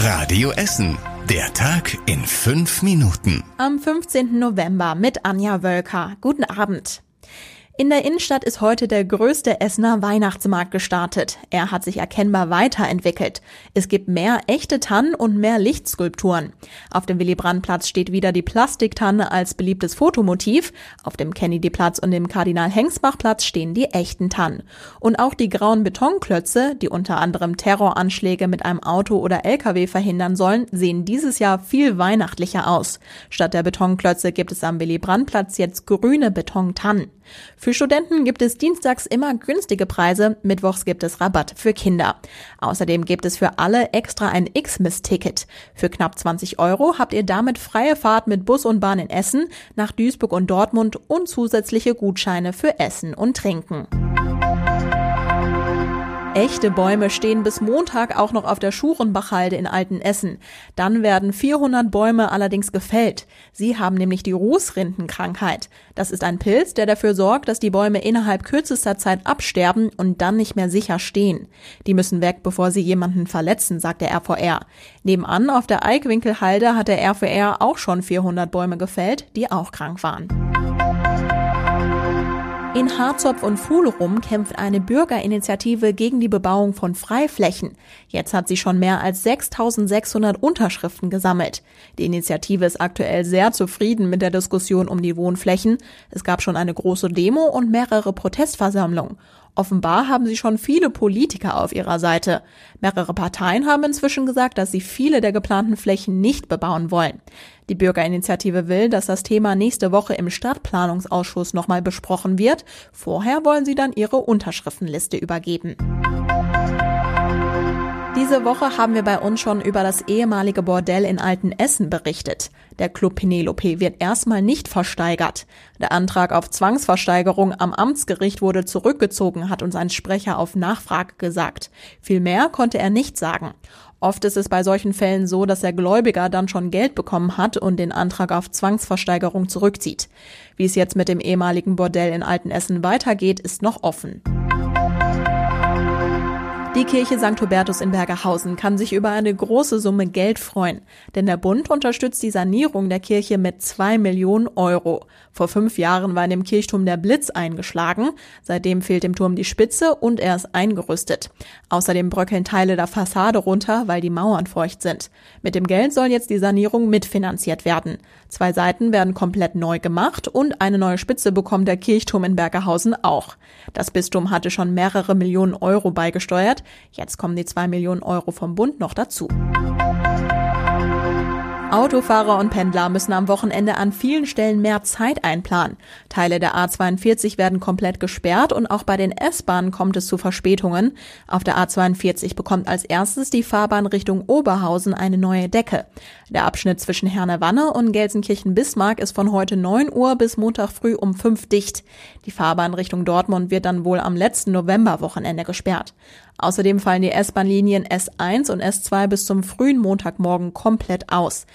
Radio Essen. Der Tag in fünf Minuten. Am 15. November mit Anja Wölker. Guten Abend. In der Innenstadt ist heute der größte Essener Weihnachtsmarkt gestartet. Er hat sich erkennbar weiterentwickelt. Es gibt mehr echte Tannen und mehr Lichtskulpturen. Auf dem Willy-Brandt-Platz steht wieder die Plastiktanne als beliebtes Fotomotiv. Auf dem Kennedy-Platz und dem Kardinal-Hengsbach-Platz stehen die echten Tannen. Und auch die grauen Betonklötze, die unter anderem Terroranschläge mit einem Auto oder LKW verhindern sollen, sehen dieses Jahr viel weihnachtlicher aus. Statt der Betonklötze gibt es am Willy-Brandt-Platz jetzt grüne Betontannen. Für Studenten gibt es dienstags immer günstige Preise, mittwochs gibt es Rabatt für Kinder. Außerdem gibt es für alle extra ein X-Miss-Ticket. Für knapp 20 Euro habt ihr damit freie Fahrt mit Bus und Bahn in Essen, nach Duisburg und Dortmund und zusätzliche Gutscheine für Essen und Trinken. Echte Bäume stehen bis Montag auch noch auf der Schurenbachhalde in Altenessen. Dann werden 400 Bäume allerdings gefällt. Sie haben nämlich die Rußrindenkrankheit. Das ist ein Pilz, der dafür sorgt, dass die Bäume innerhalb kürzester Zeit absterben und dann nicht mehr sicher stehen. Die müssen weg, bevor sie jemanden verletzen, sagt der RVR. Nebenan auf der Eikwinkelhalde hat der RVR auch schon 400 Bäume gefällt, die auch krank waren. In Harzopf und Fuhlerum kämpft eine Bürgerinitiative gegen die Bebauung von Freiflächen. Jetzt hat sie schon mehr als 6600 Unterschriften gesammelt. Die Initiative ist aktuell sehr zufrieden mit der Diskussion um die Wohnflächen. Es gab schon eine große Demo und mehrere Protestversammlungen. Offenbar haben sie schon viele Politiker auf ihrer Seite. Mehrere Parteien haben inzwischen gesagt, dass sie viele der geplanten Flächen nicht bebauen wollen. Die Bürgerinitiative will, dass das Thema nächste Woche im Stadtplanungsausschuss nochmal besprochen wird. Vorher wollen sie dann ihre Unterschriftenliste übergeben. Diese Woche haben wir bei uns schon über das ehemalige Bordell in Altenessen berichtet. Der Club Penelope wird erstmal nicht versteigert. Der Antrag auf Zwangsversteigerung am Amtsgericht wurde zurückgezogen, hat uns ein Sprecher auf Nachfrage gesagt. Viel mehr konnte er nicht sagen. Oft ist es bei solchen Fällen so, dass der Gläubiger dann schon Geld bekommen hat und den Antrag auf Zwangsversteigerung zurückzieht. Wie es jetzt mit dem ehemaligen Bordell in Altenessen weitergeht, ist noch offen. Die Kirche St. Hubertus in Bergerhausen kann sich über eine große Summe Geld freuen, denn der Bund unterstützt die Sanierung der Kirche mit zwei Millionen Euro. Vor fünf Jahren war in dem Kirchturm der Blitz eingeschlagen, seitdem fehlt dem Turm die Spitze und er ist eingerüstet. Außerdem bröckeln Teile der Fassade runter, weil die Mauern feucht sind. Mit dem Geld soll jetzt die Sanierung mitfinanziert werden. Zwei Seiten werden komplett neu gemacht und eine neue Spitze bekommt der Kirchturm in Bergerhausen auch. Das Bistum hatte schon mehrere Millionen Euro beigesteuert, Jetzt kommen die zwei Millionen Euro vom Bund noch dazu. Autofahrer und Pendler müssen am Wochenende an vielen Stellen mehr Zeit einplanen. Teile der A42 werden komplett gesperrt und auch bei den S-Bahnen kommt es zu Verspätungen. Auf der A42 bekommt als erstes die Fahrbahn Richtung Oberhausen eine neue Decke. Der Abschnitt zwischen Herne-Wanne und Gelsenkirchen-Bismarck ist von heute 9 Uhr bis Montag früh um 5 dicht. Die Fahrbahn Richtung Dortmund wird dann wohl am letzten Novemberwochenende gesperrt. Außerdem fallen die S-Bahn-Linien S1 und S2 bis zum frühen Montagmorgen komplett aus.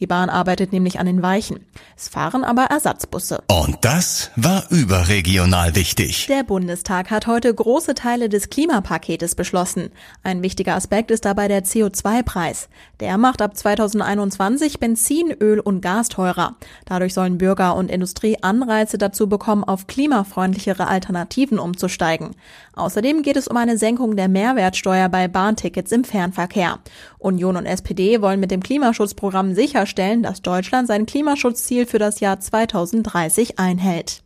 Die Bahn arbeitet nämlich an den Weichen. Es fahren aber Ersatzbusse. Und das war überregional wichtig. Der Bundestag hat heute große Teile des Klimapaketes beschlossen. Ein wichtiger Aspekt ist dabei der CO2-Preis. Der macht ab 2021 Benzin, Öl und Gas teurer. Dadurch sollen Bürger und Industrie Anreize dazu bekommen, auf klimafreundlichere Alternativen umzusteigen. Außerdem geht es um eine Senkung der Mehrwertsteuer bei Bahntickets im Fernverkehr. Union und SPD wollen mit dem Klimaschutzprogramm sicher sicherstellen, dass Deutschland sein Klimaschutzziel für das Jahr 2030 einhält.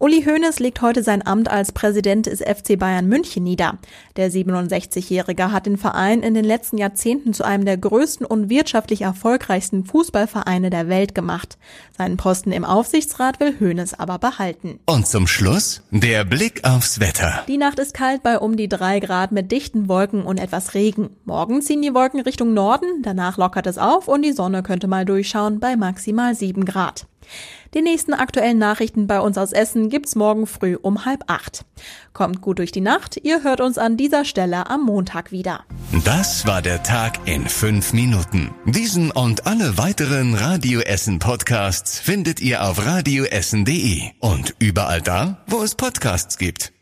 Uli Hoeneß legt heute sein Amt als Präsident des FC Bayern München nieder. Der 67-Jährige hat den Verein in den letzten Jahrzehnten zu einem der größten und wirtschaftlich erfolgreichsten Fußballvereine der Welt gemacht. Seinen Posten im Aufsichtsrat will Hoeneß aber behalten. Und zum Schluss der Blick aufs Wetter. Die Nacht ist kalt bei um die drei Grad mit dichten Wolken und etwas Regen. Morgen ziehen die Wolken Richtung Norden, danach lockert es auf und die Sonne könnte mal durchschauen bei maximal sieben Grad. Die nächsten aktuellen Nachrichten bei uns aus Essen gibt's morgen früh um halb acht. Kommt gut durch die Nacht, ihr hört uns an dieser Stelle am Montag wieder. Das war der Tag in fünf Minuten. Diesen und alle weiteren Radio Essen Podcasts findet ihr auf radioessen.de und überall da, wo es Podcasts gibt.